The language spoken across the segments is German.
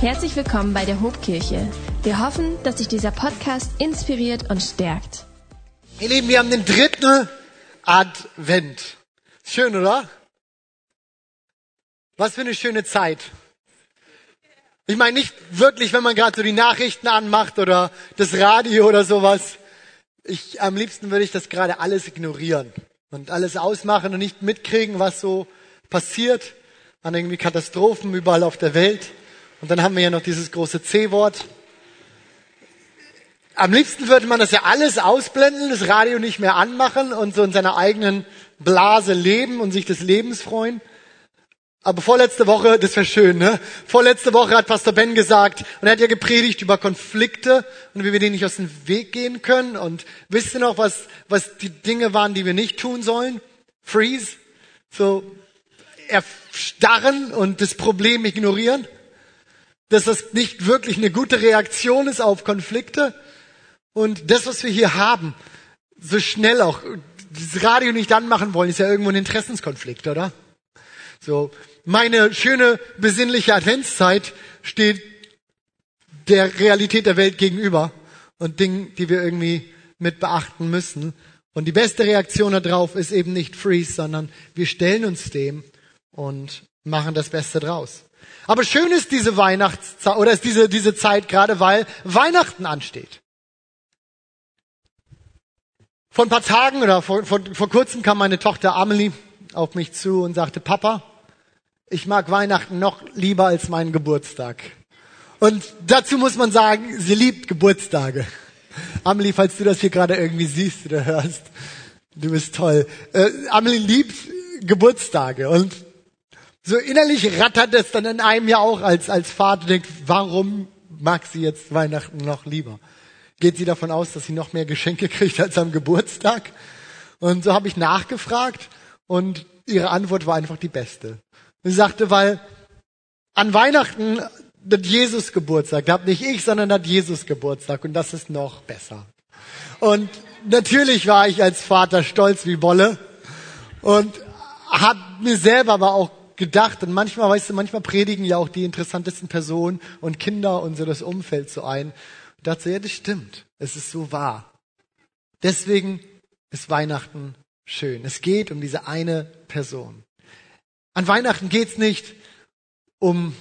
Herzlich willkommen bei der Hobkirche. Wir hoffen, dass sich dieser Podcast inspiriert und stärkt. Ihr Lieben, wir haben den dritten Advent. Schön, oder? Was für eine schöne Zeit. Ich meine nicht wirklich, wenn man gerade so die Nachrichten anmacht oder das Radio oder sowas. Ich, am liebsten würde ich das gerade alles ignorieren und alles ausmachen und nicht mitkriegen, was so passiert an irgendwie Katastrophen überall auf der Welt. Und dann haben wir ja noch dieses große C-Wort. Am liebsten würde man das ja alles ausblenden, das Radio nicht mehr anmachen und so in seiner eigenen Blase leben und sich des Lebens freuen. Aber vorletzte Woche, das wäre schön, ne? Vorletzte Woche hat Pastor Ben gesagt, und er hat ja gepredigt über Konflikte und wie wir denen nicht aus dem Weg gehen können. Und wisst ihr noch, was, was die Dinge waren, die wir nicht tun sollen? Freeze. So, erstarren und das Problem ignorieren. Dass das nicht wirklich eine gute Reaktion ist auf Konflikte. Und das, was wir hier haben, so schnell auch, das Radio nicht anmachen wollen, ist ja irgendwo ein Interessenskonflikt, oder? So, meine schöne besinnliche Adventszeit steht der Realität der Welt gegenüber und Dingen, die wir irgendwie mit beachten müssen. Und die beste Reaktion darauf ist eben nicht Freeze, sondern wir stellen uns dem und machen das Beste draus. Aber schön ist diese Weihnachtszeit oder ist diese, diese Zeit gerade, weil Weihnachten ansteht. Vor ein paar Tagen oder vor, vor, vor kurzem kam meine Tochter Amelie auf mich zu und sagte, Papa, ich mag Weihnachten noch lieber als meinen Geburtstag. Und dazu muss man sagen, sie liebt Geburtstage. Amelie, falls du das hier gerade irgendwie siehst oder hörst, du bist toll. Äh, Amelie liebt Geburtstage und so innerlich rattert es dann in einem ja auch als, als Vater denkt, warum mag sie jetzt Weihnachten noch lieber? Geht sie davon aus, dass sie noch mehr Geschenke kriegt als am Geburtstag? Und so habe ich nachgefragt und ihre Antwort war einfach die beste. Sie sagte, weil an Weihnachten hat Jesus Geburtstag, da hat nicht ich, sondern hat Jesus Geburtstag und das ist noch besser. Und natürlich war ich als Vater stolz wie Wolle und habe mir selber aber auch gedacht und manchmal, weißt du, manchmal predigen ja auch die interessantesten Personen und Kinder und so das Umfeld so ein. Und dachte, ja, das stimmt. Es ist so wahr. Deswegen ist Weihnachten schön. Es geht um diese eine Person. An Weihnachten geht's nicht um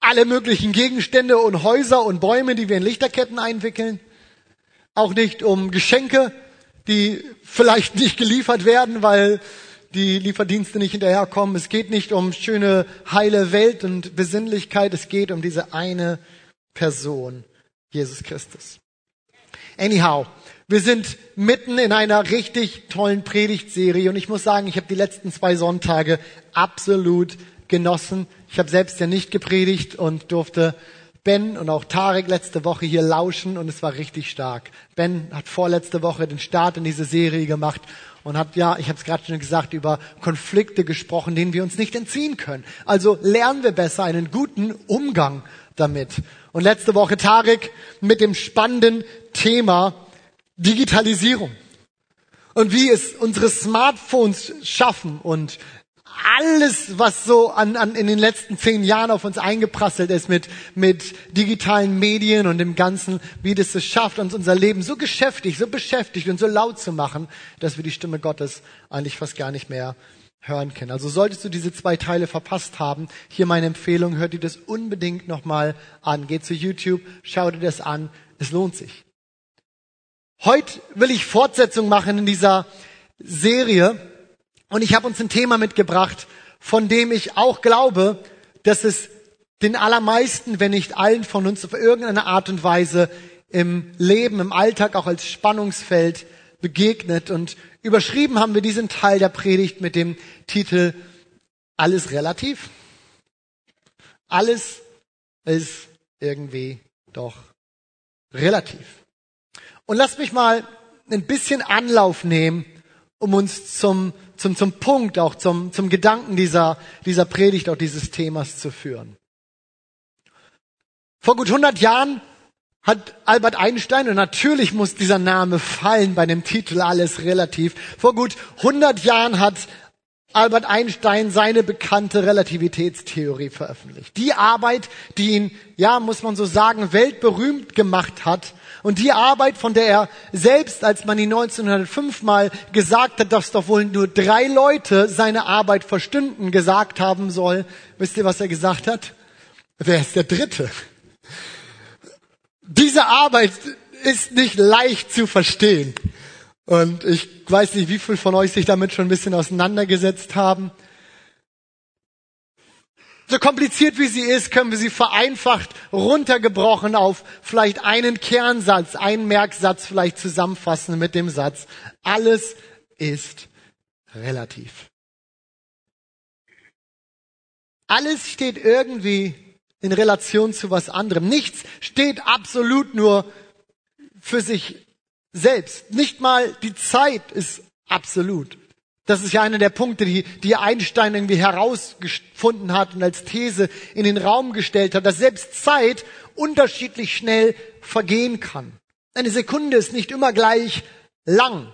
alle möglichen Gegenstände und Häuser und Bäume, die wir in Lichterketten einwickeln. Auch nicht um Geschenke, die vielleicht nicht geliefert werden, weil die Lieferdienste nicht hinterherkommen. Es geht nicht um schöne, heile Welt und Besinnlichkeit. Es geht um diese eine Person, Jesus Christus. Anyhow, wir sind mitten in einer richtig tollen Predigtserie und ich muss sagen, ich habe die letzten zwei Sonntage absolut genossen. Ich habe selbst ja nicht gepredigt und durfte Ben und auch Tarek letzte Woche hier lauschen und es war richtig stark. Ben hat vorletzte Woche den Start in diese Serie gemacht und hat, ja, ich habe es gerade schon gesagt, über Konflikte gesprochen, denen wir uns nicht entziehen können. Also lernen wir besser einen guten Umgang damit. Und letzte Woche Tarek mit dem spannenden Thema Digitalisierung und wie es unsere Smartphones schaffen und alles, was so an, an in den letzten zehn Jahren auf uns eingeprasselt ist mit, mit digitalen Medien und dem Ganzen, wie das es schafft, uns unser Leben so geschäftig, so beschäftigt und so laut zu machen, dass wir die Stimme Gottes eigentlich fast gar nicht mehr hören können. Also solltest du diese zwei Teile verpasst haben, hier meine Empfehlung, hör dir das unbedingt nochmal an. Geh zu YouTube, schau dir das an, es lohnt sich. Heute will ich Fortsetzung machen in dieser Serie und ich habe uns ein Thema mitgebracht, von dem ich auch glaube, dass es den allermeisten, wenn nicht allen von uns auf irgendeine Art und Weise im Leben, im Alltag auch als Spannungsfeld begegnet. Und überschrieben haben wir diesen Teil der Predigt mit dem Titel Alles relativ. Alles ist irgendwie doch relativ. Und lasst mich mal ein bisschen Anlauf nehmen, um uns zum, zum, zum Punkt, auch zum, zum Gedanken dieser, dieser Predigt, auch dieses Themas zu führen. Vor gut 100 Jahren hat Albert Einstein, und natürlich muss dieser Name fallen bei dem Titel Alles relativ, vor gut 100 Jahren hat Albert Einstein seine bekannte Relativitätstheorie veröffentlicht. Die Arbeit, die ihn, ja, muss man so sagen, weltberühmt gemacht hat. Und die Arbeit, von der er selbst, als man ihn 1905 mal gesagt hat, dass doch wohl nur drei Leute seine Arbeit verstünden, gesagt haben soll. Wisst ihr, was er gesagt hat? Wer ist der Dritte? Diese Arbeit ist nicht leicht zu verstehen. Und ich weiß nicht, wie viele von euch sich damit schon ein bisschen auseinandergesetzt haben. So kompliziert wie sie ist, können wir sie vereinfacht runtergebrochen auf vielleicht einen Kernsatz, einen Merksatz vielleicht zusammenfassen mit dem Satz, alles ist relativ. Alles steht irgendwie in Relation zu was anderem. Nichts steht absolut nur für sich selbst. Nicht mal die Zeit ist absolut. Das ist ja einer der Punkte, die, die Einstein irgendwie herausgefunden hat und als These in den Raum gestellt hat, dass selbst Zeit unterschiedlich schnell vergehen kann. Eine Sekunde ist nicht immer gleich lang.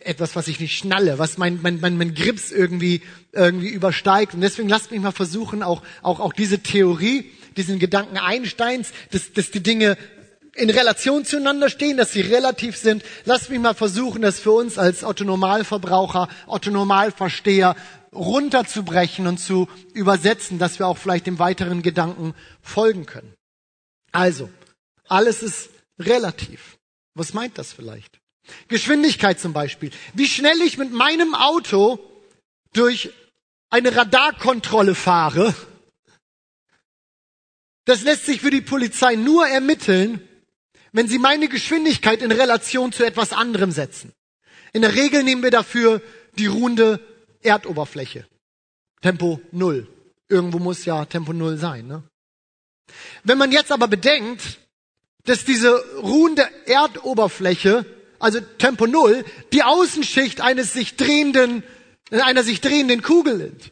Etwas, was ich nicht schnalle, was mein, mein, mein, mein Grips irgendwie, irgendwie übersteigt. Und deswegen lasst mich mal versuchen, auch, auch, auch diese Theorie, diesen Gedanken Einsteins, dass, dass die Dinge in Relation zueinander stehen, dass sie relativ sind. Lass mich mal versuchen, das für uns als Otto-Normalverbraucher, Otto-Normalversteher runterzubrechen und zu übersetzen, dass wir auch vielleicht dem weiteren Gedanken folgen können. Also, alles ist relativ. Was meint das vielleicht? Geschwindigkeit zum Beispiel. Wie schnell ich mit meinem Auto durch eine Radarkontrolle fahre, das lässt sich für die Polizei nur ermitteln, wenn Sie meine Geschwindigkeit in Relation zu etwas anderem setzen. In der Regel nehmen wir dafür die ruhende Erdoberfläche. Tempo Null. Irgendwo muss ja Tempo Null sein. Ne? Wenn man jetzt aber bedenkt, dass diese ruhende Erdoberfläche, also Tempo Null, die Außenschicht eines sich drehenden, einer sich drehenden Kugel ist,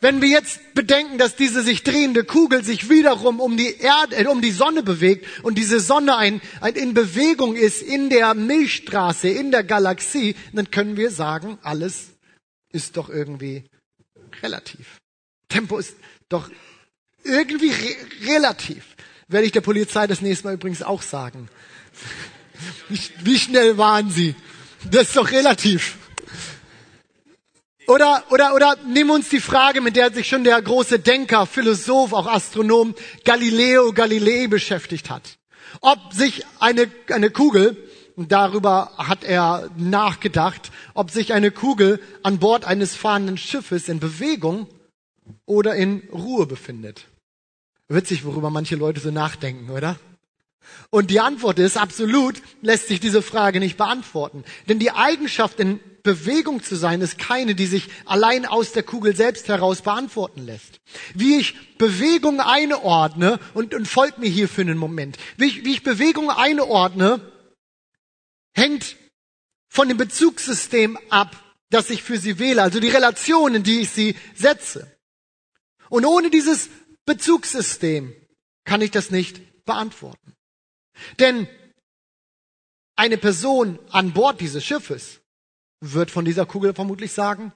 wenn wir jetzt bedenken, dass diese sich drehende Kugel sich wiederum um die Erde, äh, um die Sonne bewegt und diese Sonne ein, ein in Bewegung ist in der Milchstraße, in der Galaxie, dann können wir sagen, alles ist doch irgendwie relativ. Tempo ist doch irgendwie re relativ. Werde ich der Polizei das nächste Mal übrigens auch sagen. Wie, wie schnell waren Sie? Das ist doch relativ. Oder, oder, oder nimm uns die Frage, mit der sich schon der große Denker, Philosoph, auch Astronom Galileo Galilei beschäftigt hat. Ob sich eine, eine Kugel, darüber hat er nachgedacht, ob sich eine Kugel an Bord eines fahrenden Schiffes in Bewegung oder in Ruhe befindet. Witzig, worüber manche Leute so nachdenken, oder? Und die Antwort ist, absolut lässt sich diese Frage nicht beantworten. Denn die Eigenschaft, in Bewegung zu sein, ist keine, die sich allein aus der Kugel selbst heraus beantworten lässt. Wie ich Bewegung einordne, und, und folgt mir hier für einen Moment, wie ich, wie ich Bewegung einordne, hängt von dem Bezugssystem ab, das ich für sie wähle, also die Relationen, die ich sie setze. Und ohne dieses Bezugssystem kann ich das nicht beantworten. Denn eine Person an Bord dieses Schiffes wird von dieser Kugel vermutlich sagen,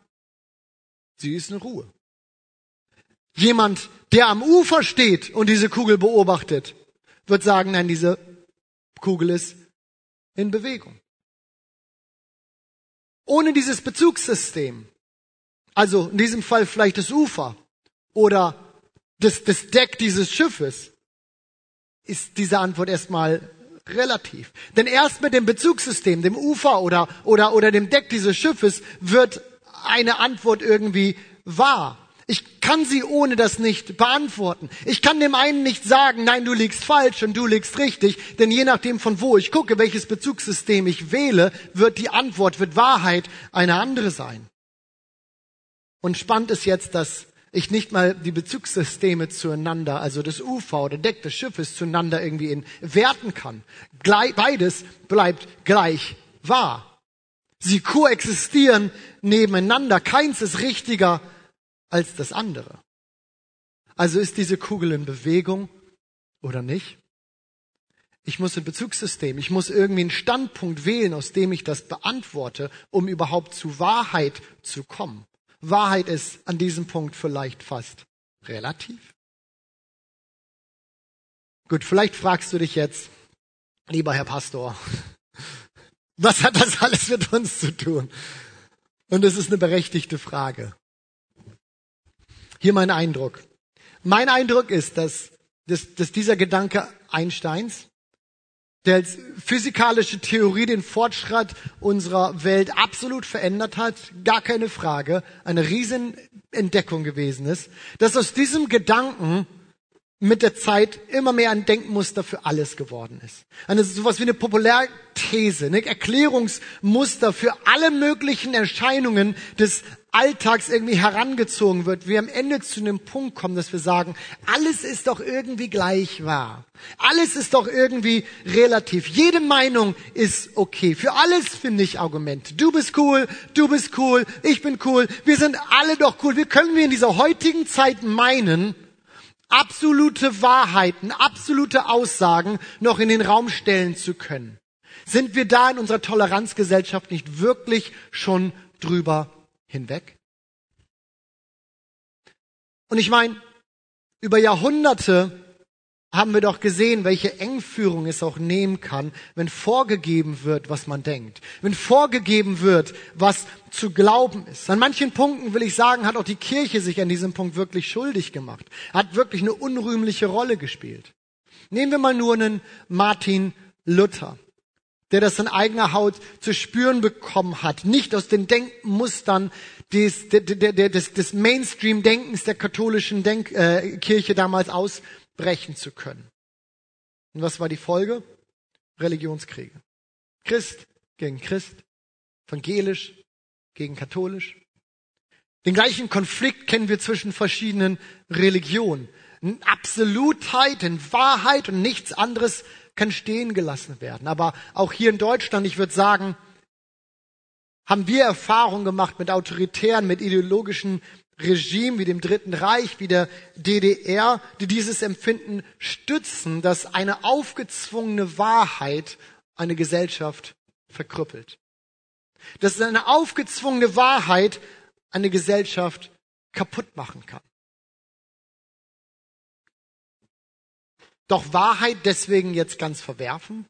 sie ist in Ruhe. Jemand, der am Ufer steht und diese Kugel beobachtet, wird sagen, nein, diese Kugel ist in Bewegung. Ohne dieses Bezugssystem, also in diesem Fall vielleicht das Ufer oder das, das Deck dieses Schiffes, ist diese Antwort erstmal relativ. Denn erst mit dem Bezugssystem, dem Ufer oder, oder, oder dem Deck dieses Schiffes wird eine Antwort irgendwie wahr. Ich kann sie ohne das nicht beantworten. Ich kann dem einen nicht sagen, nein, du liegst falsch und du liegst richtig, denn je nachdem von wo ich gucke, welches Bezugssystem ich wähle, wird die Antwort, wird Wahrheit eine andere sein. Und spannend ist jetzt, dass ich nicht mal die Bezugssysteme zueinander, also das Ufer oder Deck des Schiffes zueinander irgendwie in werten kann. Beides bleibt gleich wahr. Sie koexistieren nebeneinander. Keins ist richtiger als das andere. Also ist diese Kugel in Bewegung oder nicht? Ich muss ein Bezugssystem, ich muss irgendwie einen Standpunkt wählen, aus dem ich das beantworte, um überhaupt zu Wahrheit zu kommen. Wahrheit ist an diesem Punkt vielleicht fast relativ? Gut, vielleicht fragst du dich jetzt, lieber Herr Pastor, was hat das alles mit uns zu tun? Und es ist eine berechtigte Frage. Hier mein Eindruck. Mein Eindruck ist, dass, dass, dass dieser Gedanke Einsteins, der als physikalische Theorie den Fortschritt unserer Welt absolut verändert hat, gar keine Frage, eine Riesenentdeckung gewesen ist, dass aus diesem Gedanken mit der Zeit immer mehr ein Denkmuster für alles geworden ist. Eine sowas wie eine Populärthese, ein Erklärungsmuster für alle möglichen Erscheinungen des Alltags irgendwie herangezogen wird, wir am Ende zu einem Punkt kommen, dass wir sagen, alles ist doch irgendwie gleich wahr. Alles ist doch irgendwie relativ. Jede Meinung ist okay. Für alles finde ich Argumente. Du bist cool, du bist cool, ich bin cool, wir sind alle doch cool. Wie können wir in dieser heutigen Zeit meinen, absolute Wahrheiten, absolute Aussagen noch in den Raum stellen zu können. Sind wir da in unserer Toleranzgesellschaft nicht wirklich schon drüber hinweg? Und ich meine, über Jahrhunderte haben wir doch gesehen, welche Engführung es auch nehmen kann, wenn vorgegeben wird, was man denkt. Wenn vorgegeben wird, was zu glauben ist. An manchen Punkten will ich sagen, hat auch die Kirche sich an diesem Punkt wirklich schuldig gemacht. Hat wirklich eine unrühmliche Rolle gespielt. Nehmen wir mal nur einen Martin Luther, der das in eigener Haut zu spüren bekommen hat. Nicht aus den Denkmustern des, des, des Mainstream-Denkens der katholischen Denk, äh, Kirche damals aus brechen zu können. Und was war die Folge? Religionskriege. Christ gegen Christ, evangelisch gegen katholisch. Den gleichen Konflikt kennen wir zwischen verschiedenen Religionen. In Absolutheit, in Wahrheit und nichts anderes kann stehen gelassen werden. Aber auch hier in Deutschland, ich würde sagen, haben wir Erfahrungen gemacht mit autoritären, mit ideologischen Regime wie dem Dritten Reich, wie der DDR, die dieses Empfinden stützen, dass eine aufgezwungene Wahrheit eine Gesellschaft verkrüppelt. Dass eine aufgezwungene Wahrheit eine Gesellschaft kaputt machen kann. Doch Wahrheit deswegen jetzt ganz verwerfen?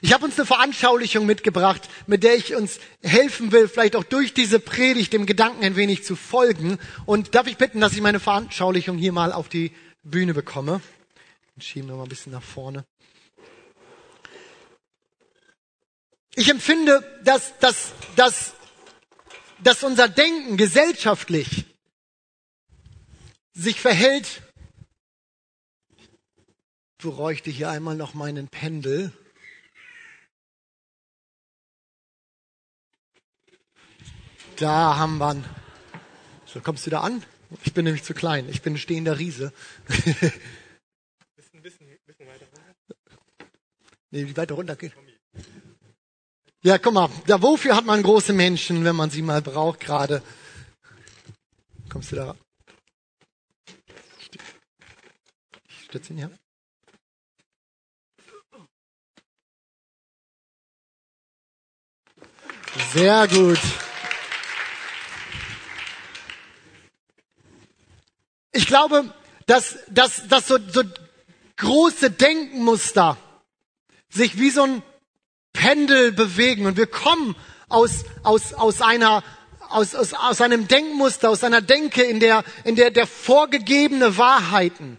Ich habe uns eine Veranschaulichung mitgebracht, mit der ich uns helfen will, vielleicht auch durch diese Predigt dem Gedanken ein wenig zu folgen. Und darf ich bitten, dass ich meine Veranschaulichung hier mal auf die Bühne bekomme? Dann schieben wir mal ein bisschen nach vorne. Ich empfinde, dass, dass, dass, dass unser Denken gesellschaftlich sich verhält. Bräuchte hier einmal noch meinen Pendel. Da haben wir ihn. So, kommst du da an? Ich bin nämlich zu klein. Ich bin ein stehender Riese. bisschen, bisschen, bisschen weiter runter. Nee, wie weiter runter geht. Ja, guck mal, da wofür hat man große Menschen, wenn man sie mal braucht gerade? Kommst du da? Ich stütze ihn, ja. Sehr gut. Ich glaube, dass, dass, dass so, so große Denkmuster sich wie so ein Pendel bewegen und wir kommen aus, aus, aus einer aus, aus, aus einem Denkmuster, aus einer Denke, in der, in der, der vorgegebene Wahrheiten,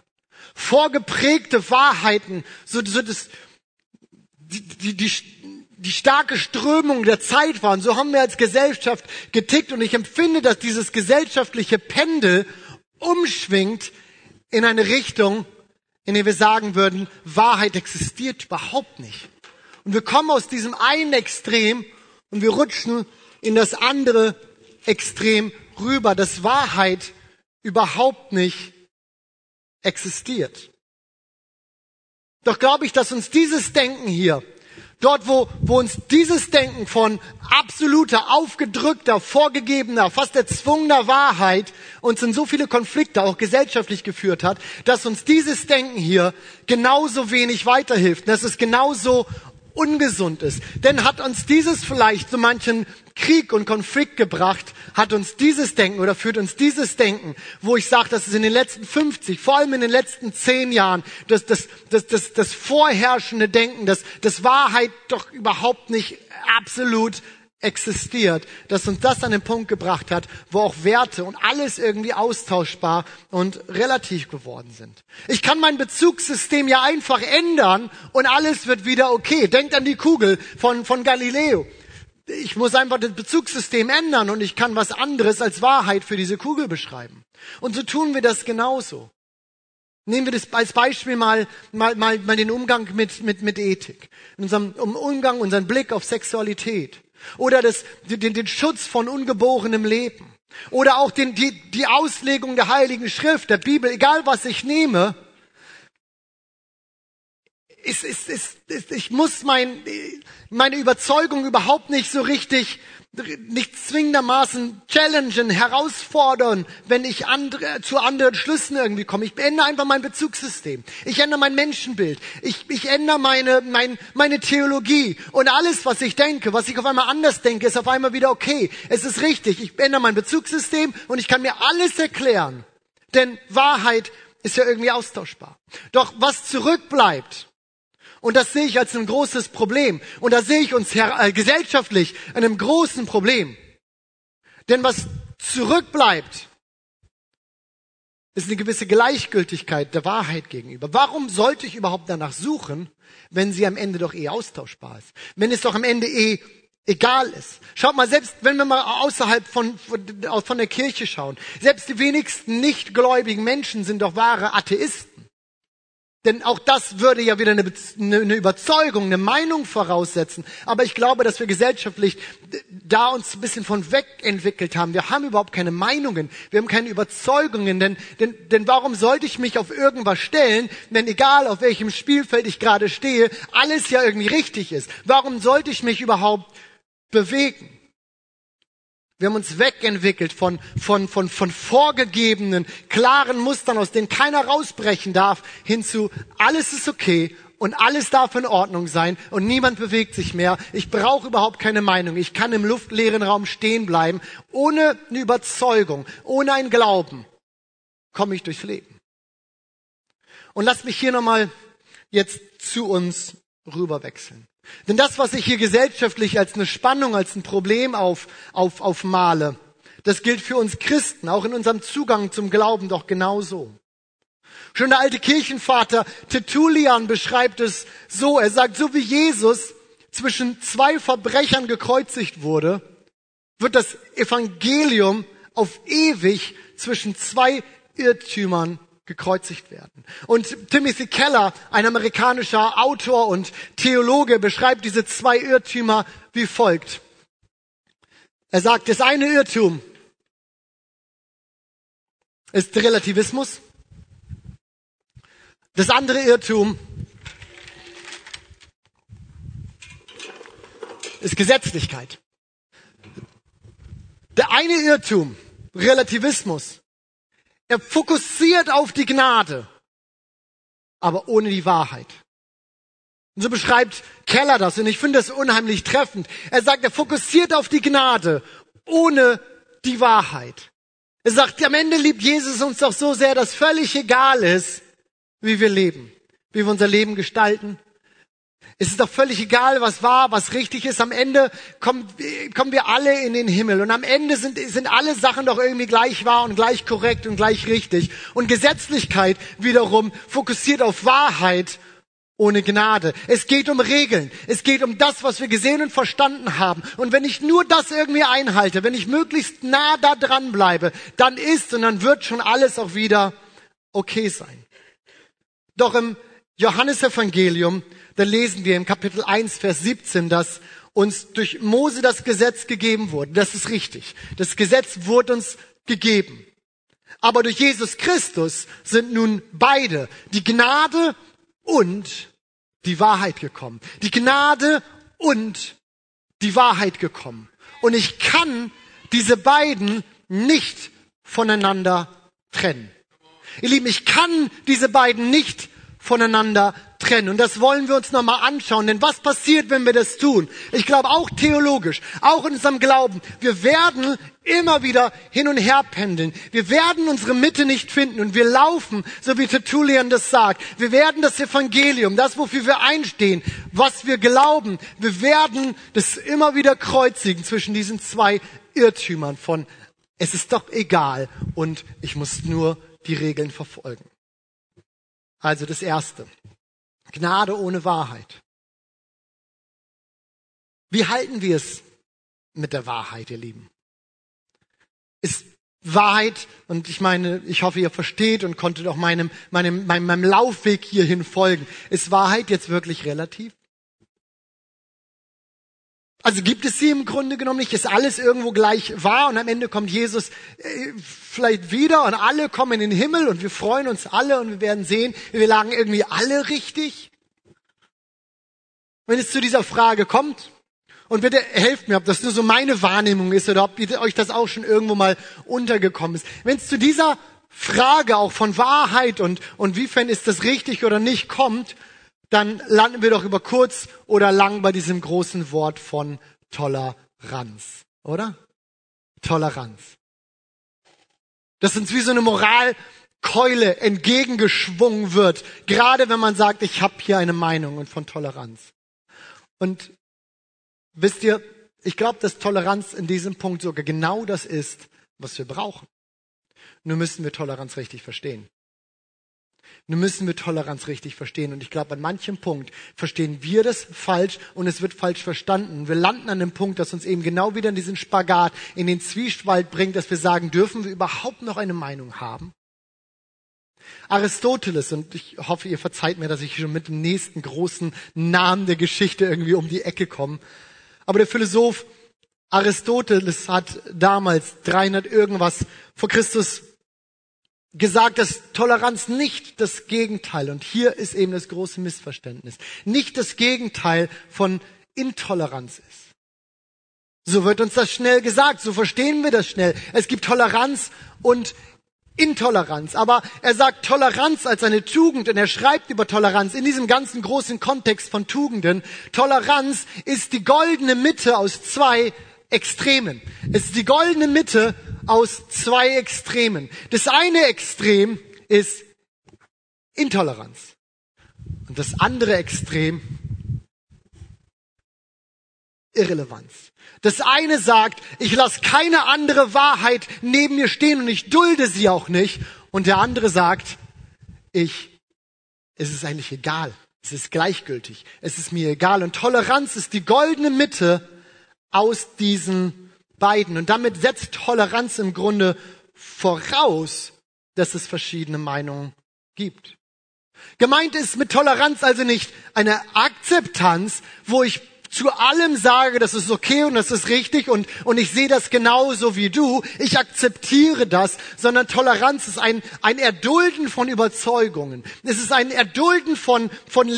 vorgeprägte Wahrheiten, so, so das, die, die, die, die starke Strömung der Zeit waren. So haben wir als Gesellschaft getickt und ich empfinde, dass dieses gesellschaftliche Pendel umschwingt in eine Richtung, in der wir sagen würden, Wahrheit existiert überhaupt nicht. Und wir kommen aus diesem einen Extrem und wir rutschen in das andere Extrem rüber, dass Wahrheit überhaupt nicht existiert. Doch glaube ich, dass uns dieses Denken hier Dort, wo, wo uns dieses Denken von absoluter, aufgedrückter, vorgegebener, fast erzwungener Wahrheit uns in so viele Konflikte auch gesellschaftlich geführt hat, dass uns dieses Denken hier genauso wenig weiterhilft, dass es genauso ungesund ist. Denn hat uns dieses vielleicht so manchen Krieg und Konflikt gebracht, hat uns dieses Denken oder führt uns dieses Denken, wo ich sage, dass es in den letzten 50, vor allem in den letzten 10 Jahren, das, das, das, das, das vorherrschende Denken, dass das Wahrheit doch überhaupt nicht absolut existiert, dass uns das an den Punkt gebracht hat, wo auch Werte und alles irgendwie austauschbar und relativ geworden sind. Ich kann mein Bezugssystem ja einfach ändern und alles wird wieder okay. Denkt an die Kugel von, von Galileo. Ich muss einfach das Bezugssystem ändern und ich kann was anderes als Wahrheit für diese Kugel beschreiben. Und so tun wir das genauso. Nehmen wir das als Beispiel mal, mal, mal, mal den Umgang mit, mit, mit Ethik. In unserem Umgang, unseren Blick auf Sexualität. Oder das, den, den Schutz von ungeborenem Leben. Oder auch den, die, die Auslegung der Heiligen Schrift, der Bibel, egal was ich nehme. Ist, ist, ist, ist, ich muss mein, meine Überzeugung überhaupt nicht so richtig nicht zwingendermaßen challengen, herausfordern, wenn ich andere, zu anderen Schlüssen irgendwie komme. Ich ändere einfach mein Bezugssystem. Ich ändere mein Menschenbild. Ich, ich ändere meine, mein, meine Theologie. Und alles, was ich denke, was ich auf einmal anders denke, ist auf einmal wieder okay. Es ist richtig. Ich ändere mein Bezugssystem und ich kann mir alles erklären. Denn Wahrheit ist ja irgendwie austauschbar. Doch was zurückbleibt, und das sehe ich als ein großes Problem. Und da sehe ich uns äh, gesellschaftlich einem großen Problem. Denn was zurückbleibt, ist eine gewisse Gleichgültigkeit der Wahrheit gegenüber. Warum sollte ich überhaupt danach suchen, wenn sie am Ende doch eh austauschbar ist? Wenn es doch am Ende eh egal ist. Schaut mal, selbst wenn wir mal außerhalb von, von der Kirche schauen, selbst die wenigsten nichtgläubigen Menschen sind doch wahre Atheisten. Denn auch das würde ja wieder eine, eine, Überzeugung, eine Meinung voraussetzen. Aber ich glaube, dass wir gesellschaftlich da uns ein bisschen von weg entwickelt haben. Wir haben überhaupt keine Meinungen. Wir haben keine Überzeugungen. Denn, denn, denn warum sollte ich mich auf irgendwas stellen, wenn egal auf welchem Spielfeld ich gerade stehe, alles ja irgendwie richtig ist? Warum sollte ich mich überhaupt bewegen? Wir haben uns wegentwickelt von, von, von, von vorgegebenen, klaren Mustern, aus denen keiner rausbrechen darf, hin zu alles ist okay und alles darf in Ordnung sein und niemand bewegt sich mehr. Ich brauche überhaupt keine Meinung. Ich kann im luftleeren Raum stehen bleiben, ohne eine Überzeugung, ohne ein Glauben, komme ich durchs Leben. Und lass mich hier nochmal jetzt zu uns rüberwechseln. Denn das, was ich hier gesellschaftlich als eine Spannung, als ein Problem auf, auf, aufmale, das gilt für uns Christen, auch in unserem Zugang zum Glauben doch genauso. Schon der alte Kirchenvater Tertullian beschreibt es so. Er sagt, so wie Jesus zwischen zwei Verbrechern gekreuzigt wurde, wird das Evangelium auf ewig zwischen zwei Irrtümern gekreuzigt werden. Und Timothy Keller, ein amerikanischer Autor und Theologe, beschreibt diese zwei Irrtümer wie folgt. Er sagt, das eine Irrtum ist Relativismus. Das andere Irrtum ist Gesetzlichkeit. Der eine Irrtum, Relativismus, er fokussiert auf die Gnade, aber ohne die Wahrheit. Und so beschreibt Keller das und ich finde das unheimlich treffend. Er sagt, er fokussiert auf die Gnade, ohne die Wahrheit. Er sagt, am Ende liebt Jesus uns doch so sehr, dass völlig egal ist, wie wir leben, wie wir unser Leben gestalten, es ist doch völlig egal, was war, was richtig ist. Am Ende kommen, kommen wir alle in den Himmel. Und am Ende sind, sind alle Sachen doch irgendwie gleich wahr und gleich korrekt und gleich richtig. Und Gesetzlichkeit wiederum fokussiert auf Wahrheit ohne Gnade. Es geht um Regeln. Es geht um das, was wir gesehen und verstanden haben. Und wenn ich nur das irgendwie einhalte, wenn ich möglichst nah da dran bleibe, dann ist und dann wird schon alles auch wieder okay sein. Doch im Johannesevangelium da lesen wir im Kapitel 1, Vers 17, dass uns durch Mose das Gesetz gegeben wurde. Das ist richtig. Das Gesetz wurde uns gegeben. Aber durch Jesus Christus sind nun beide, die Gnade und die Wahrheit gekommen. Die Gnade und die Wahrheit gekommen. Und ich kann diese beiden nicht voneinander trennen. Ihr Lieben, ich kann diese beiden nicht voneinander trennen. Und das wollen wir uns nochmal anschauen. Denn was passiert, wenn wir das tun? Ich glaube auch theologisch, auch in unserem Glauben. Wir werden immer wieder hin und her pendeln. Wir werden unsere Mitte nicht finden und wir laufen, so wie Tertullian das sagt. Wir werden das Evangelium, das, wofür wir einstehen, was wir glauben, wir werden das immer wieder kreuzigen zwischen diesen zwei Irrtümern von es ist doch egal und ich muss nur die Regeln verfolgen. Also das Erste. Gnade ohne Wahrheit. Wie halten wir es mit der Wahrheit, ihr Lieben? Ist Wahrheit, und ich meine, ich hoffe, ihr versteht und konntet auch meinem, meinem, meinem, meinem Laufweg hierhin folgen. Ist Wahrheit jetzt wirklich relativ? Also gibt es sie im Grunde genommen nicht, ist alles irgendwo gleich wahr und am Ende kommt Jesus äh, vielleicht wieder und alle kommen in den Himmel und wir freuen uns alle und wir werden sehen, wir lagen irgendwie alle richtig. Wenn es zu dieser Frage kommt, und bitte helft mir, ob das nur so meine Wahrnehmung ist oder ob euch das auch schon irgendwo mal untergekommen ist. Wenn es zu dieser Frage auch von Wahrheit und, und wiefern ist das richtig oder nicht kommt, dann landen wir doch über kurz oder lang bei diesem großen Wort von Toleranz, oder? Toleranz. Das uns wie so eine Moralkeule entgegengeschwungen wird, gerade wenn man sagt, ich habe hier eine Meinung und von Toleranz. Und wisst ihr, ich glaube, dass Toleranz in diesem Punkt sogar genau das ist, was wir brauchen. Nur müssen wir Toleranz richtig verstehen. Nun müssen wir Toleranz richtig verstehen. Und ich glaube, an manchem Punkt verstehen wir das falsch und es wird falsch verstanden. Wir landen an dem Punkt, dass uns eben genau wieder in diesen Spagat, in den Zwiespalt bringt, dass wir sagen, dürfen wir überhaupt noch eine Meinung haben? Aristoteles, und ich hoffe, ihr verzeiht mir, dass ich schon mit dem nächsten großen Namen der Geschichte irgendwie um die Ecke komme. Aber der Philosoph Aristoteles hat damals 300 irgendwas vor Christus gesagt, dass Toleranz nicht das Gegenteil, und hier ist eben das große Missverständnis, nicht das Gegenteil von Intoleranz ist. So wird uns das schnell gesagt, so verstehen wir das schnell. Es gibt Toleranz und Intoleranz. Aber er sagt Toleranz als eine Tugend und er schreibt über Toleranz in diesem ganzen großen Kontext von Tugenden. Toleranz ist die goldene Mitte aus zwei Extremen. Es ist die goldene Mitte aus zwei Extremen. Das eine Extrem ist Intoleranz. Und das andere Extrem Irrelevanz. Das eine sagt, ich lasse keine andere Wahrheit neben mir stehen und ich dulde sie auch nicht. Und der andere sagt, ich, es ist eigentlich egal. Es ist gleichgültig. Es ist mir egal. Und Toleranz ist die goldene Mitte aus diesen beiden. Und damit setzt Toleranz im Grunde voraus, dass es verschiedene Meinungen gibt. Gemeint ist mit Toleranz also nicht eine Akzeptanz, wo ich zu allem sage, das ist okay und das ist richtig und, und ich sehe das genauso wie du, ich akzeptiere das, sondern Toleranz ist ein, ein Erdulden von Überzeugungen. Es ist ein Erdulden von, von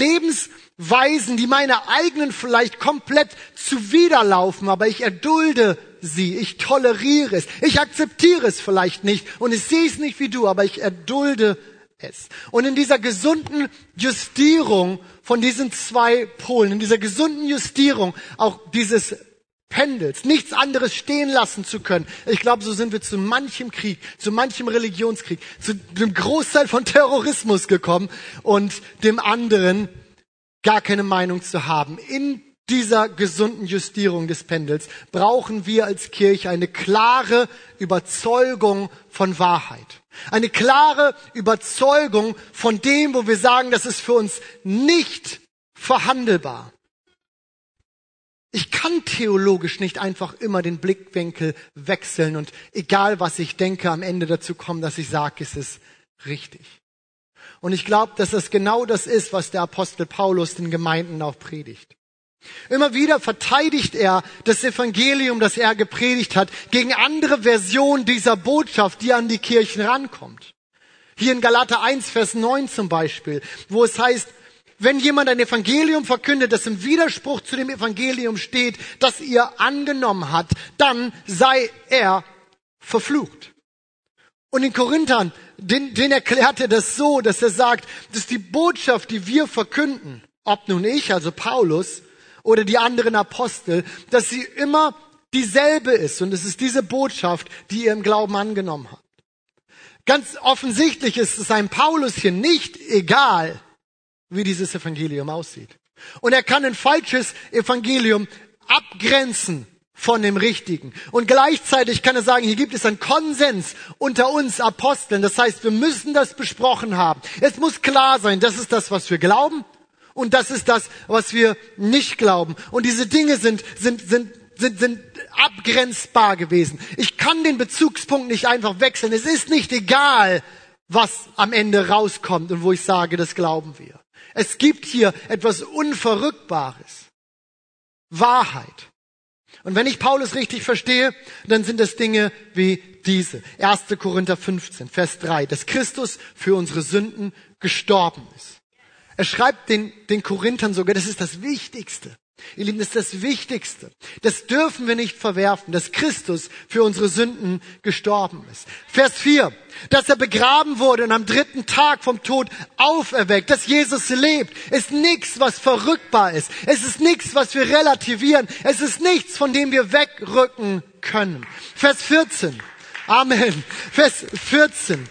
Lebensweisen, die meine eigenen vielleicht komplett zuwiderlaufen, aber ich erdulde sie, ich toleriere es, ich akzeptiere es vielleicht nicht und ich sehe es nicht wie du, aber ich erdulde es. Und in dieser gesunden Justierung von diesen zwei Polen, in dieser gesunden Justierung auch dieses Pendels, nichts anderes stehen lassen zu können. Ich glaube, so sind wir zu manchem Krieg, zu manchem Religionskrieg, zu dem Großteil von Terrorismus gekommen und dem anderen gar keine Meinung zu haben. In dieser gesunden Justierung des Pendels brauchen wir als Kirche eine klare Überzeugung von Wahrheit. Eine klare Überzeugung von dem, wo wir sagen, das ist für uns nicht verhandelbar. Ich kann theologisch nicht einfach immer den Blickwinkel wechseln und egal was ich denke, am Ende dazu kommen, dass ich sage, es ist richtig. Und ich glaube, dass das genau das ist, was der Apostel Paulus den Gemeinden auch predigt. Immer wieder verteidigt er das Evangelium, das er gepredigt hat, gegen andere Versionen dieser Botschaft, die an die Kirchen rankommt. Hier in Galater 1, Vers 9 zum Beispiel, wo es heißt, wenn jemand ein Evangelium verkündet, das im Widerspruch zu dem Evangelium steht, das ihr angenommen habt, dann sei er verflucht. Und in Korinthern, den, den erklärt er das so, dass er sagt, dass die Botschaft, die wir verkünden, ob nun ich, also Paulus, oder die anderen Apostel, dass sie immer dieselbe ist. Und es ist diese Botschaft, die ihr im Glauben angenommen habt. Ganz offensichtlich ist es einem Paulus hier nicht egal, wie dieses Evangelium aussieht. Und er kann ein falsches Evangelium abgrenzen von dem Richtigen. Und gleichzeitig kann er sagen, hier gibt es einen Konsens unter uns Aposteln. Das heißt, wir müssen das besprochen haben. Es muss klar sein, das ist das, was wir glauben. Und das ist das, was wir nicht glauben. Und diese Dinge sind, sind, sind, sind, sind abgrenzbar gewesen. Ich kann den Bezugspunkt nicht einfach wechseln. Es ist nicht egal, was am Ende rauskommt und wo ich sage, das glauben wir. Es gibt hier etwas Unverrückbares. Wahrheit. Und wenn ich Paulus richtig verstehe, dann sind es Dinge wie diese. 1. Korinther 15, Vers 3, dass Christus für unsere Sünden gestorben ist. Er schreibt den, den Korinthern sogar, das ist das Wichtigste. Ihr Lieben, das ist das Wichtigste. Das dürfen wir nicht verwerfen, dass Christus für unsere Sünden gestorben ist. Vers 4, dass er begraben wurde und am dritten Tag vom Tod auferweckt, dass Jesus lebt, ist nichts, was verrückbar ist. Es ist nichts, was wir relativieren. Es ist nichts, von dem wir wegrücken können. Vers 14, Amen. Vers 14,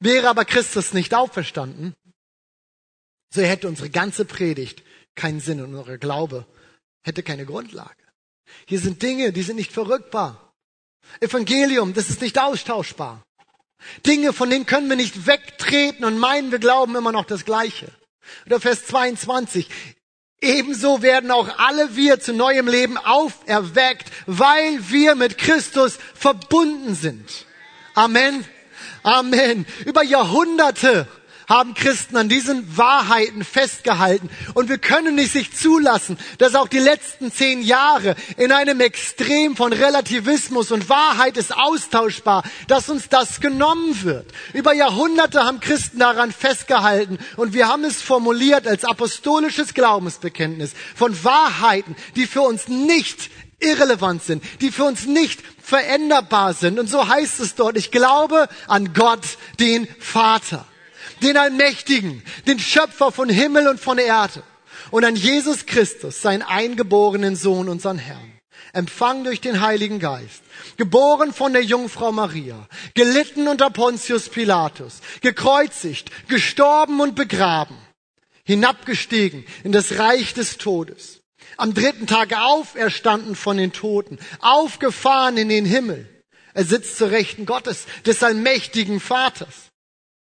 wäre aber Christus nicht auferstanden, so hätte unsere ganze Predigt keinen Sinn und unser Glaube hätte keine Grundlage. Hier sind Dinge, die sind nicht verrückbar. Evangelium, das ist nicht austauschbar. Dinge, von denen können wir nicht wegtreten und meinen, wir glauben immer noch das Gleiche. Oder Vers 22. Ebenso werden auch alle wir zu neuem Leben auferweckt, weil wir mit Christus verbunden sind. Amen. Amen. Über Jahrhunderte haben Christen an diesen Wahrheiten festgehalten. Und wir können nicht sich zulassen, dass auch die letzten zehn Jahre in einem Extrem von Relativismus und Wahrheit ist austauschbar, dass uns das genommen wird. Über Jahrhunderte haben Christen daran festgehalten und wir haben es formuliert als apostolisches Glaubensbekenntnis von Wahrheiten, die für uns nicht irrelevant sind, die für uns nicht veränderbar sind. Und so heißt es dort, ich glaube an Gott, den Vater den Allmächtigen, den Schöpfer von Himmel und von Erde und an Jesus Christus, seinen eingeborenen Sohn, unseren Herrn, empfangen durch den Heiligen Geist, geboren von der Jungfrau Maria, gelitten unter Pontius Pilatus, gekreuzigt, gestorben und begraben, hinabgestiegen in das Reich des Todes, am dritten Tag auferstanden von den Toten, aufgefahren in den Himmel. Er sitzt zur Rechten Gottes, des allmächtigen Vaters.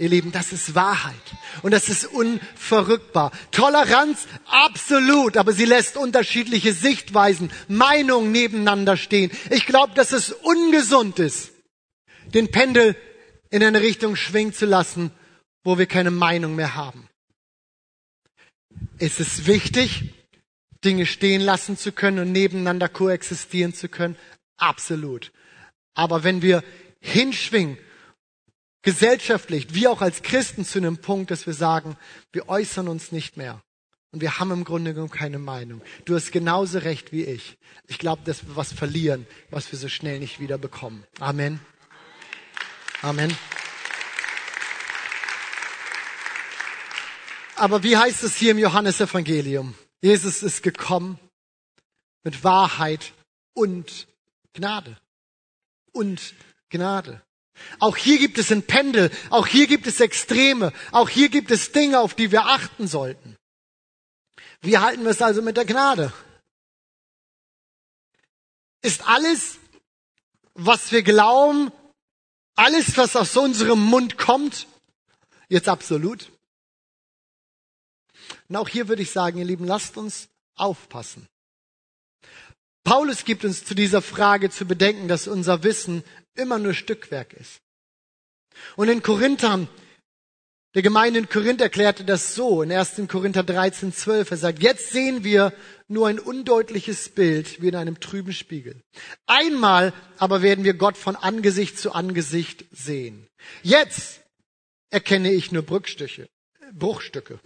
Ihr Lieben, das ist Wahrheit. Und das ist unverrückbar. Toleranz, absolut, aber sie lässt unterschiedliche Sichtweisen, Meinungen nebeneinander stehen. Ich glaube, dass es ungesund ist, den Pendel in eine Richtung schwingen zu lassen, wo wir keine Meinung mehr haben. Es ist wichtig, Dinge stehen lassen zu können und nebeneinander koexistieren zu können. Absolut. Aber wenn wir hinschwingen gesellschaftlich, wie auch als Christen zu einem Punkt, dass wir sagen, wir äußern uns nicht mehr. Und wir haben im Grunde genommen keine Meinung. Du hast genauso recht wie ich. Ich glaube, dass wir was verlieren, was wir so schnell nicht wieder bekommen. Amen. Amen. Aber wie heißt es hier im Johannesevangelium? Jesus ist gekommen mit Wahrheit und Gnade. Und Gnade. Auch hier gibt es ein Pendel, auch hier gibt es Extreme, auch hier gibt es Dinge, auf die wir achten sollten. Wie halten wir es also mit der Gnade? Ist alles, was wir glauben, alles, was aus unserem Mund kommt, jetzt absolut? Und auch hier würde ich sagen, ihr Lieben, lasst uns aufpassen. Paulus gibt uns zu dieser Frage zu bedenken, dass unser Wissen immer nur Stückwerk ist. Und in Korinthern Der Gemeinde in Korinth erklärte das so in 1. Korinther 13, 12. Er sagt, jetzt sehen wir nur ein undeutliches Bild wie in einem trüben Spiegel. Einmal aber werden wir Gott von Angesicht zu Angesicht sehen. Jetzt erkenne ich nur Brückstücke, Bruchstücke.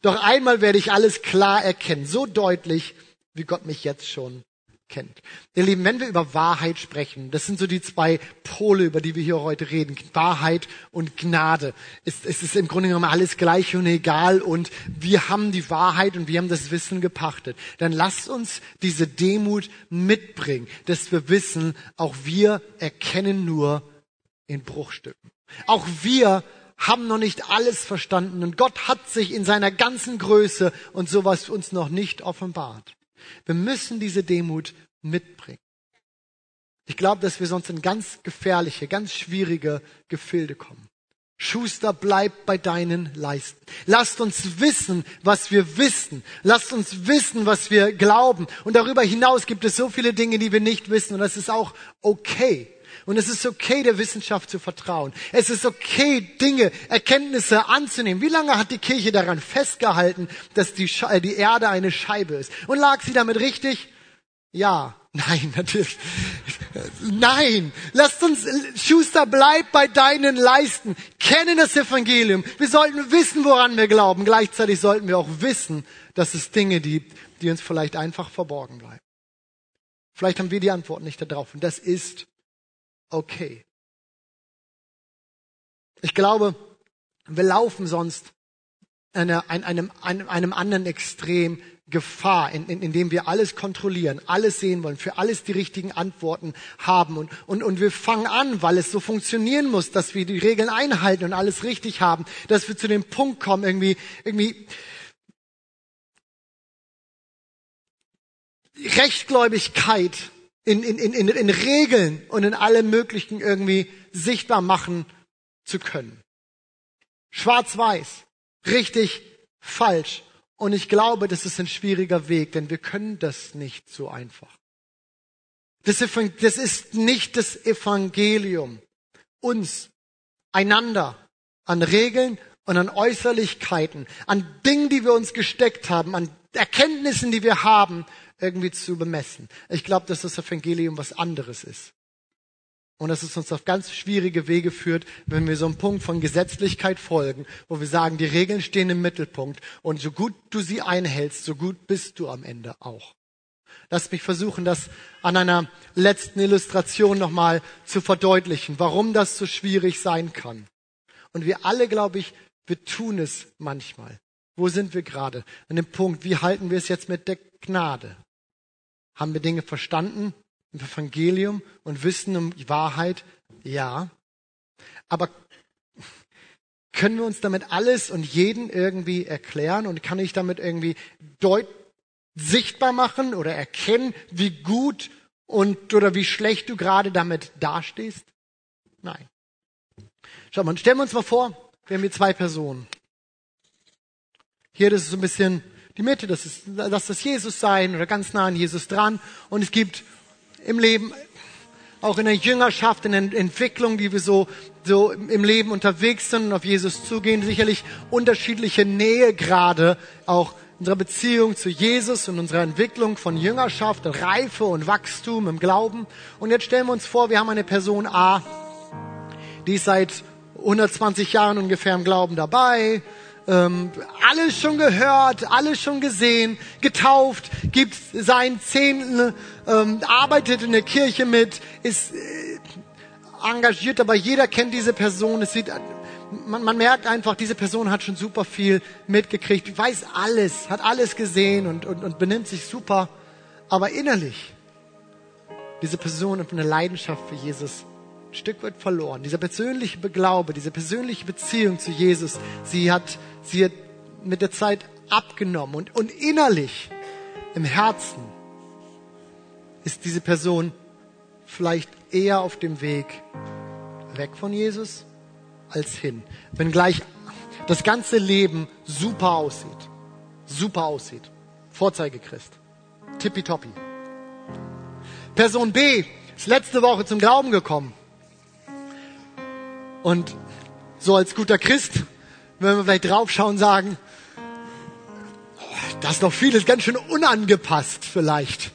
Doch einmal werde ich alles klar erkennen, so deutlich, wie Gott mich jetzt schon kennt. Ihr Lieben, wenn wir über Wahrheit sprechen, das sind so die zwei Pole, über die wir hier heute reden, Wahrheit und Gnade. Es, es ist im Grunde genommen alles gleich und egal und wir haben die Wahrheit und wir haben das Wissen gepachtet. Dann lasst uns diese Demut mitbringen, dass wir wissen, auch wir erkennen nur in Bruchstücken. Auch wir haben noch nicht alles verstanden und Gott hat sich in seiner ganzen Größe und sowas uns noch nicht offenbart. Wir müssen diese Demut mitbringen. Ich glaube, dass wir sonst in ganz gefährliche, ganz schwierige Gefilde kommen. Schuster, bleib bei deinen Leisten. Lasst uns wissen, was wir wissen. Lasst uns wissen, was wir glauben. Und darüber hinaus gibt es so viele Dinge, die wir nicht wissen. Und das ist auch okay. Und es ist okay, der Wissenschaft zu vertrauen. Es ist okay, Dinge, Erkenntnisse anzunehmen. Wie lange hat die Kirche daran festgehalten, dass die, Sche die Erde eine Scheibe ist? Und lag sie damit richtig? Ja. Nein, natürlich. Nein. Lasst uns, Schuster, bleib bei deinen Leisten. Kennen das Evangelium. Wir sollten wissen, woran wir glauben. Gleichzeitig sollten wir auch wissen, dass es Dinge gibt, die uns vielleicht einfach verborgen bleiben. Vielleicht haben wir die Antwort nicht darauf. Und das ist okay. Ich glaube, wir laufen sonst einer, einem, einem, einem anderen Extrem Gefahr, in, in, wir alles kontrollieren, alles sehen wollen, für alles die richtigen Antworten haben. Und, und, und wir fangen an, weil es so funktionieren muss, dass wir die Regeln einhalten und alles richtig haben, dass wir zu dem Punkt kommen, irgendwie, irgendwie Rechtgläubigkeit in, in, in, in, Regeln und in allem Möglichen irgendwie sichtbar machen zu können. Schwarz-Weiß, richtig, falsch. Und ich glaube, das ist ein schwieriger Weg, denn wir können das nicht so einfach. Das, das ist nicht das Evangelium, uns, einander, an Regeln und an Äußerlichkeiten, an Dingen, die wir uns gesteckt haben, an Erkenntnissen, die wir haben, irgendwie zu bemessen. Ich glaube, dass das Evangelium was anderes ist. Und dass es uns auf ganz schwierige Wege führt, wenn wir so einem Punkt von Gesetzlichkeit folgen, wo wir sagen, die Regeln stehen im Mittelpunkt und so gut du sie einhältst, so gut bist du am Ende auch. Lass mich versuchen, das an einer letzten Illustration nochmal zu verdeutlichen, warum das so schwierig sein kann. Und wir alle, glaube ich, wir tun es manchmal. Wo sind wir gerade? An dem Punkt, wie halten wir es jetzt mit der Gnade? Haben wir Dinge verstanden im Evangelium und wissen um die Wahrheit? Ja. Aber können wir uns damit alles und jeden irgendwie erklären und kann ich damit irgendwie deut sichtbar machen oder erkennen, wie gut und oder wie schlecht du gerade damit dastehst? Nein. Schau mal, stellen wir uns mal vor, wir haben hier zwei Personen. Hier, das ist so ein bisschen die Mitte, das ist, lass das Jesus sein oder ganz nah an Jesus dran. Und es gibt im Leben, auch in der Jüngerschaft, in der Entwicklung, die wir so, so im Leben unterwegs sind und auf Jesus zugehen, sicherlich unterschiedliche Nähegrade auch unserer Beziehung zu Jesus und unserer Entwicklung von Jüngerschaft und Reife und Wachstum im Glauben. Und jetzt stellen wir uns vor, wir haben eine Person A, die ist seit 120 Jahren ungefähr im Glauben dabei, ähm, alles schon gehört, alles schon gesehen, getauft, gibt seinen Zehnten, ähm, arbeitet in der Kirche mit, ist äh, engagiert, aber jeder kennt diese Person. Es sieht, man, man merkt einfach, diese Person hat schon super viel mitgekriegt, weiß alles, hat alles gesehen und, und, und benimmt sich super, aber innerlich diese Person hat eine Leidenschaft für Jesus ein Stück weit verloren. Dieser persönliche Beglaube, diese persönliche Beziehung zu Jesus, sie hat Sie hat mit der Zeit abgenommen und, und innerlich im Herzen ist diese Person vielleicht eher auf dem Weg weg von Jesus als hin. Wenn gleich das ganze Leben super aussieht. Super aussieht. Vorzeigechrist. Tippitoppi. Person B ist letzte Woche zum Glauben gekommen. Und so als guter Christ wenn wir vielleicht draufschauen, sagen, das ist doch vieles ganz schön unangepasst vielleicht.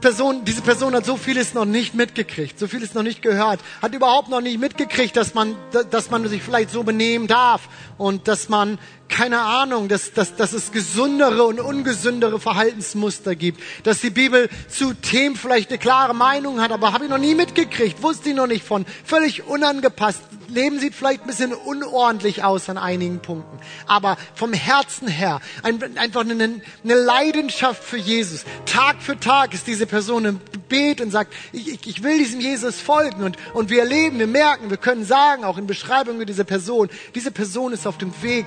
Person, diese Person hat so vieles noch nicht mitgekriegt, so vieles noch nicht gehört, hat überhaupt noch nicht mitgekriegt, dass man, dass man sich vielleicht so benehmen darf und dass man keine Ahnung, dass, dass, dass es gesündere und ungesündere Verhaltensmuster gibt, dass die Bibel zu Themen vielleicht eine klare Meinung hat, aber habe ich noch nie mitgekriegt, wusste ich noch nicht von, völlig unangepasst. Leben sieht vielleicht ein bisschen unordentlich aus an einigen Punkten, aber vom Herzen her ein, einfach eine, eine Leidenschaft für Jesus. Tag für Tag ist diese Person im Gebet und sagt, ich, ich will diesem Jesus folgen und, und wir erleben, wir merken, wir können sagen, auch in Beschreibungen dieser Person, diese Person ist auf dem Weg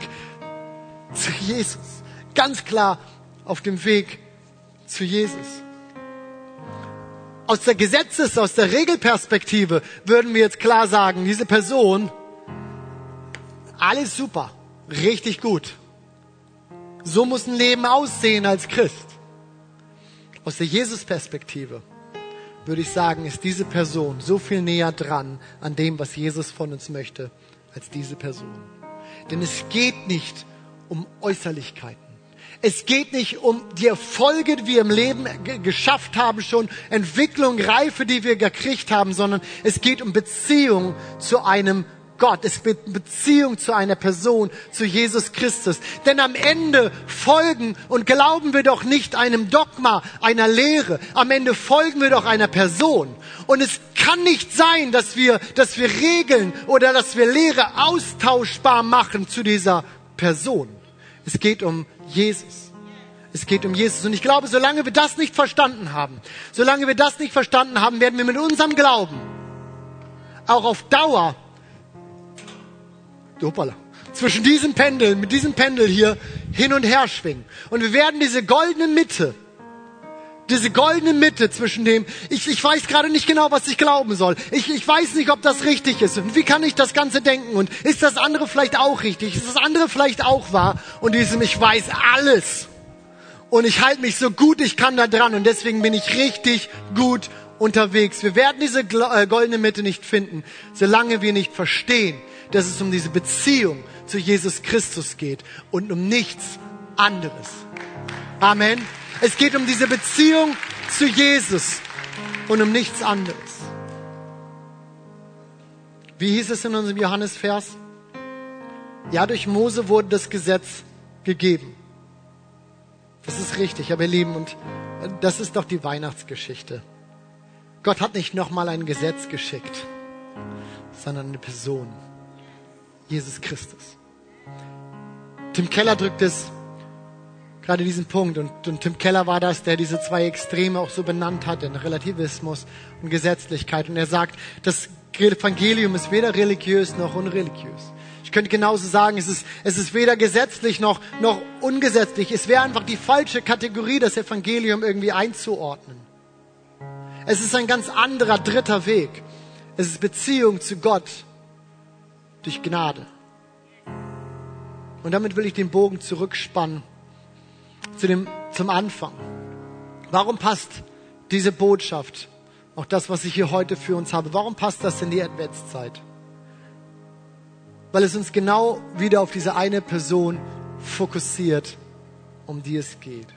zu Jesus. Ganz klar auf dem Weg zu Jesus. Aus der Gesetzes-, aus der Regelperspektive würden wir jetzt klar sagen, diese Person, alles super, richtig gut. So muss ein Leben aussehen als Christ. Aus der Jesus-Perspektive würde ich sagen, ist diese Person so viel näher dran an dem, was Jesus von uns möchte, als diese Person. Denn es geht nicht um Äußerlichkeiten. Es geht nicht um die Erfolge, die wir im Leben geschafft haben, schon Entwicklung, Reife, die wir gekriegt haben, sondern es geht um Beziehung zu einem Gott. Es wird Beziehung zu einer Person, zu Jesus Christus. Denn am Ende folgen und glauben wir doch nicht einem Dogma, einer Lehre. Am Ende folgen wir doch einer Person. Und es kann nicht sein, dass wir, dass wir Regeln oder dass wir Lehre austauschbar machen zu dieser Person. Es geht um Jesus. Es geht um Jesus. Und ich glaube, solange wir das nicht verstanden haben, solange wir das nicht verstanden haben, werden wir mit unserem Glauben auch auf Dauer hoppala, zwischen diesem Pendel, mit diesem Pendel hier hin und her schwingen. Und wir werden diese goldene Mitte diese goldene Mitte zwischen dem, ich, ich weiß gerade nicht genau, was ich glauben soll. Ich, ich weiß nicht, ob das richtig ist. Und wie kann ich das Ganze denken? Und ist das andere vielleicht auch richtig? Ist das andere vielleicht auch wahr? Und diesem, ich weiß alles. Und ich halte mich so gut ich kann da dran. Und deswegen bin ich richtig gut unterwegs. Wir werden diese äh, goldene Mitte nicht finden, solange wir nicht verstehen, dass es um diese Beziehung zu Jesus Christus geht und um nichts anderes. Amen. Es geht um diese Beziehung zu Jesus und um nichts anderes. Wie hieß es in unserem Johannesvers? Ja, durch Mose wurde das Gesetz gegeben. Das ist richtig, aber ihr Lieben, und das ist doch die Weihnachtsgeschichte. Gott hat nicht nochmal ein Gesetz geschickt, sondern eine Person. Jesus Christus. Tim Keller drückt es gerade diesen Punkt. Und, und Tim Keller war das, der diese zwei Extreme auch so benannt hat, den Relativismus und Gesetzlichkeit. Und er sagt, das Evangelium ist weder religiös noch unreligiös. Ich könnte genauso sagen, es ist, es ist weder gesetzlich noch, noch ungesetzlich. Es wäre einfach die falsche Kategorie, das Evangelium irgendwie einzuordnen. Es ist ein ganz anderer dritter Weg. Es ist Beziehung zu Gott durch Gnade. Und damit will ich den Bogen zurückspannen zu dem, zum Anfang. Warum passt diese Botschaft, auch das, was ich hier heute für uns habe, warum passt das in die Adventszeit? Weil es uns genau wieder auf diese eine Person fokussiert, um die es geht.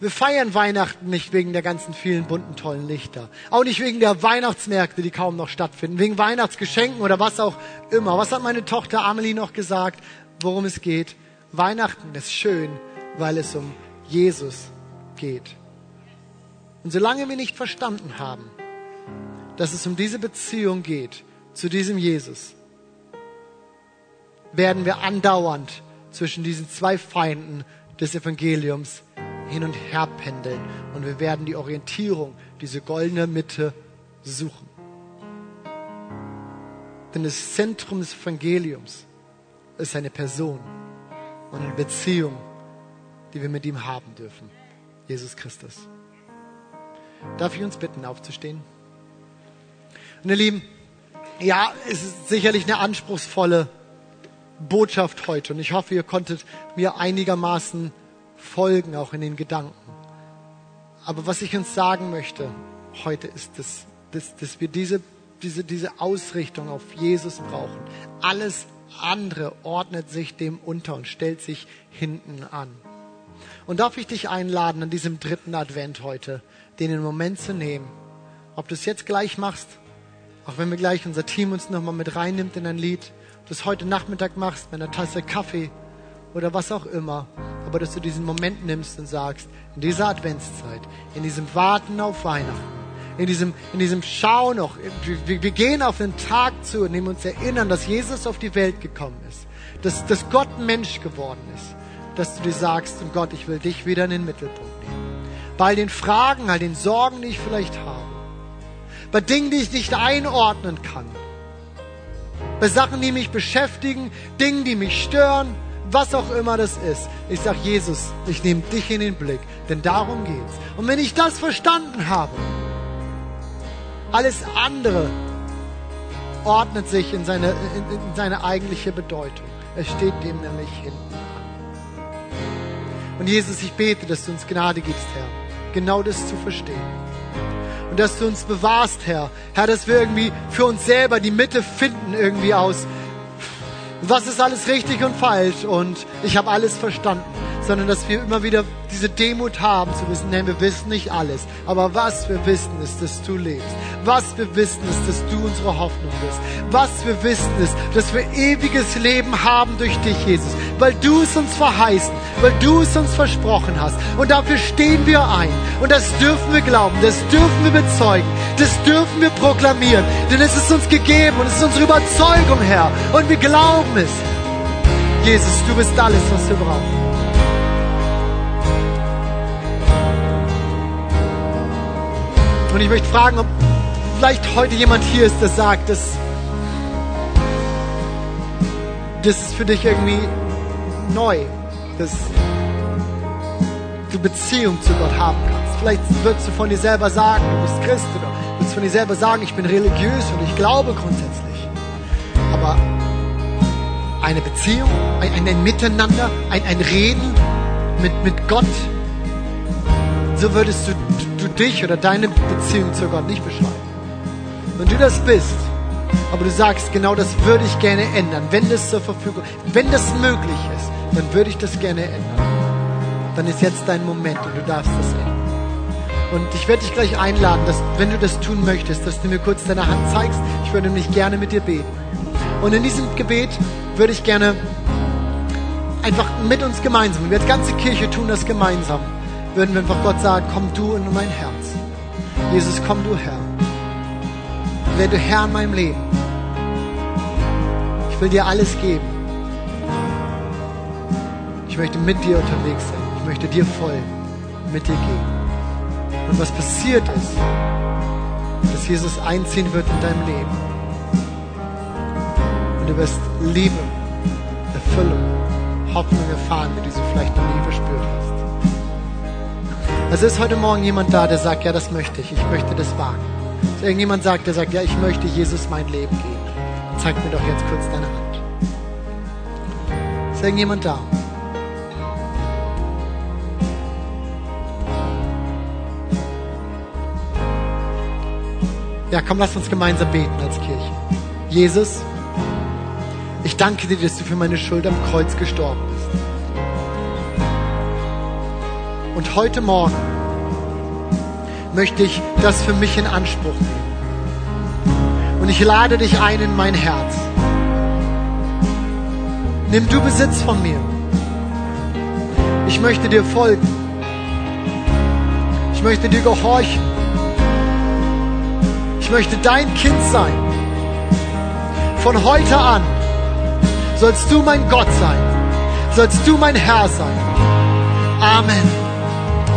Wir feiern Weihnachten nicht wegen der ganzen vielen bunten, tollen Lichter. Auch nicht wegen der Weihnachtsmärkte, die kaum noch stattfinden. Wegen Weihnachtsgeschenken oder was auch immer. Was hat meine Tochter Amelie noch gesagt, worum es geht? Weihnachten ist schön, weil es um Jesus geht. Und solange wir nicht verstanden haben, dass es um diese Beziehung geht zu diesem Jesus, werden wir andauernd zwischen diesen zwei Feinden des Evangeliums hin und her pendeln und wir werden die Orientierung, diese goldene Mitte suchen. Denn das Zentrum des Evangeliums ist eine Person und eine Beziehung die wir mit ihm haben dürfen. Jesus Christus. Darf ich uns bitten, aufzustehen? Ihr Lieben, ja, es ist sicherlich eine anspruchsvolle Botschaft heute und ich hoffe, ihr konntet mir einigermaßen folgen, auch in den Gedanken. Aber was ich uns sagen möchte heute ist, dass, dass, dass wir diese, diese, diese Ausrichtung auf Jesus brauchen. Alles andere ordnet sich dem unter und stellt sich hinten an. Und darf ich dich einladen, an diesem dritten Advent heute, den Moment zu nehmen, ob du es jetzt gleich machst, auch wenn wir gleich unser Team uns nochmal mit reinnimmt in ein Lied, du es heute Nachmittag machst mit einer Tasse Kaffee oder was auch immer, aber dass du diesen Moment nimmst und sagst, in dieser Adventszeit, in diesem Warten auf Weihnachten, in diesem, in diesem Schau noch, wir, wir gehen auf den Tag zu und nehmen uns erinnern, dass Jesus auf die Welt gekommen ist, dass, dass Gott Mensch geworden ist, dass du dir sagst, und Gott, ich will dich wieder in den Mittelpunkt nehmen. Bei all den Fragen, all den Sorgen, die ich vielleicht habe, bei Dingen, die ich nicht einordnen kann, bei Sachen, die mich beschäftigen, Dingen, die mich stören, was auch immer das ist. Ich sage, Jesus, ich nehme dich in den Blick, denn darum geht's. Und wenn ich das verstanden habe, alles andere ordnet sich in seine, in, in seine eigentliche Bedeutung. Es steht dem nämlich hinten. Und Jesus, ich bete, dass du uns Gnade gibst, Herr, genau das zu verstehen. Und dass du uns bewahrst, Herr. Herr, dass wir irgendwie für uns selber die Mitte finden irgendwie aus, was ist alles richtig und falsch und ich habe alles verstanden, sondern dass wir immer wieder diese Demut haben, zu wissen, nein, wir wissen nicht alles. Aber was wir wissen ist, dass du lebst. Was wir wissen ist, dass du unsere Hoffnung bist. Was wir wissen ist, dass wir ewiges Leben haben durch dich, Jesus. Weil du es uns verheißen, weil du es uns versprochen hast. Und dafür stehen wir ein. Und das dürfen wir glauben, das dürfen wir bezeugen, das dürfen wir proklamieren. Denn es ist uns gegeben und es ist unsere Überzeugung, Herr. Und wir glauben es. Jesus, du bist alles, was wir brauchen. Und ich möchte fragen, ob vielleicht heute jemand hier ist, der sagt, dass, das ist für dich irgendwie neu, dass du Beziehung zu Gott haben kannst. Vielleicht würdest du von dir selber sagen, du bist Christ oder würdest von dir selber sagen, ich bin religiös und ich glaube grundsätzlich. Aber eine Beziehung, ein, ein Miteinander, ein, ein Reden mit, mit Gott, so würdest du, du dich oder deine Beziehung zu Gott nicht beschreiben. Wenn du das bist, aber du sagst, genau das würde ich gerne ändern, wenn das zur Verfügung, wenn das möglich ist, dann würde ich das gerne ändern. Dann ist jetzt dein Moment und du darfst das ändern. Und ich werde dich gleich einladen, dass, wenn du das tun möchtest, dass du mir kurz deine Hand zeigst. Ich würde nämlich gerne mit dir beten. Und in diesem Gebet würde ich gerne einfach mit uns gemeinsam, wir als ganze Kirche tun das gemeinsam, würden wir einfach Gott sagen, komm du in mein Herz. Jesus, komm du Herr. Werde Herr in meinem Leben. Ich will dir alles geben. Ich möchte mit dir unterwegs sein. Ich möchte dir voll mit dir gehen. Und was passiert ist, dass Jesus einziehen wird in deinem Leben. Und du wirst Liebe, Erfüllung, Hoffnung erfahren, wie du sie vielleicht noch nie verspürt hast. Also ist heute Morgen jemand da, der sagt, ja, das möchte ich, ich möchte das wagen. Ist irgendjemand sagt, der sagt, ja, ich möchte Jesus mein Leben geben. Zeig mir doch jetzt kurz deine Hand. Ist irgendjemand da? Ja, komm, lass uns gemeinsam beten als Kirche. Jesus, ich danke dir, dass du für meine Schuld am Kreuz gestorben bist. Und heute Morgen möchte ich das für mich in Anspruch nehmen. Und ich lade dich ein in mein Herz. Nimm du Besitz von mir. Ich möchte dir folgen. Ich möchte dir gehorchen. Ich möchte dein Kind sein. Von heute an sollst du mein Gott sein. Sollst du mein Herr sein. Amen.